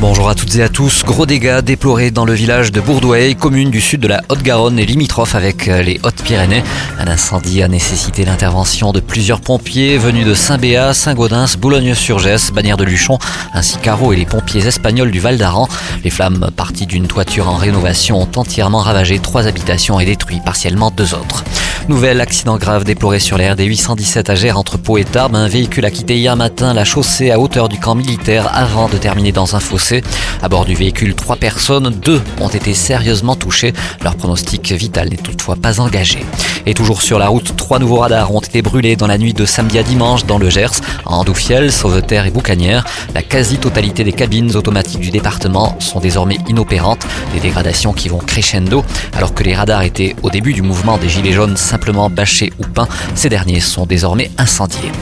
Bonjour à toutes et à tous. Gros dégâts déplorés dans le village de Bourdouay, commune du sud de la Haute-Garonne et limitrophe avec euh, les Hautes-Pyrénées. Un incendie a nécessité l'intervention de plusieurs pompiers venus de Saint-Béat, Saint-Gaudens, Boulogne-sur-Gesse, Bagnères de Luchon, ainsi qu'Aro et les pompiers espagnols du Val d'Aran. Les flammes parties d'une toiture en rénovation ont entièrement ravagé trois habitations et détruit partiellement deux autres. Nouvel accident grave déploré sur l'air des 817 à Gers entre Pau et Tarbes. Un véhicule a quitté hier matin la chaussée à hauteur du camp militaire avant de terminer dans un fossé. À bord du véhicule, trois personnes, deux ont été sérieusement touchées. Leur pronostic vital n'est toutefois pas engagé. Et toujours sur la route, trois nouveaux radars ont été brûlés dans la nuit de samedi à dimanche dans le Gers, à Andoufiel, Sauveterre et Boucanière. La quasi-totalité des cabines automatiques du département sont désormais inopérantes, des dégradations qui vont crescendo. Alors que les radars étaient au début du mouvement des Gilets jaunes simplement bâchés ou peints, ces derniers sont désormais incendiés.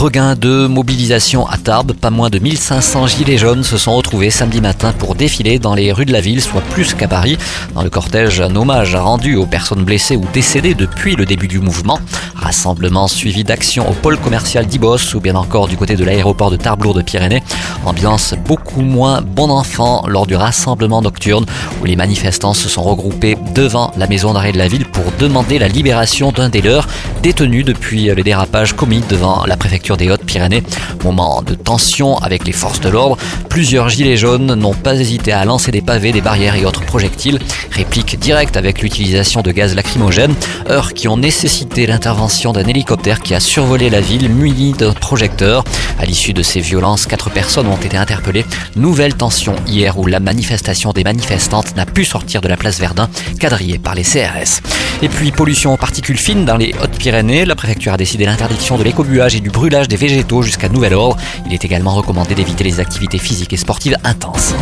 Regain de mobilisation à Tarbes, pas moins de 1500 gilets jaunes se sont retrouvés samedi matin pour défiler dans les rues de la ville, soit plus qu'à Paris. Dans le cortège, un hommage rendu aux personnes blessées ou décédées depuis le début du mouvement. Rassemblement suivi d'actions au pôle commercial d'Ibos ou bien encore du côté de l'aéroport de Tarbes de Pyrénées. Ambiance beaucoup moins bon enfant lors du rassemblement nocturne où les manifestants se sont regroupés devant la maison d'arrêt de la ville pour demander la libération d'un des leurs détenu depuis le dérapage commis devant la préfecture des Hautes-Pyrénées. Moment de tension avec les forces de l'ordre. Plusieurs gilets jaunes n'ont pas hésité à lancer des pavés, des barrières et autres projectiles. Réplique directe avec l'utilisation de gaz lacrymogène. Heures qui ont nécessité l'intervention d'un hélicoptère qui a survolé la ville muni d'un projecteur. À l'issue de ces violences, quatre personnes ont été interpellées. Nouvelle tension hier où la manifestation des manifestantes n'a pu sortir de la place Verdun, quadrillée par les CRS. Et puis pollution aux particules fines dans les Hautes-Pyrénées. La préfecture a décidé l'interdiction de l'écobuage et du brûlage des végétaux jusqu'à nouvel ordre. Il est également recommandé d'éviter les activités physiques et sportives intenses.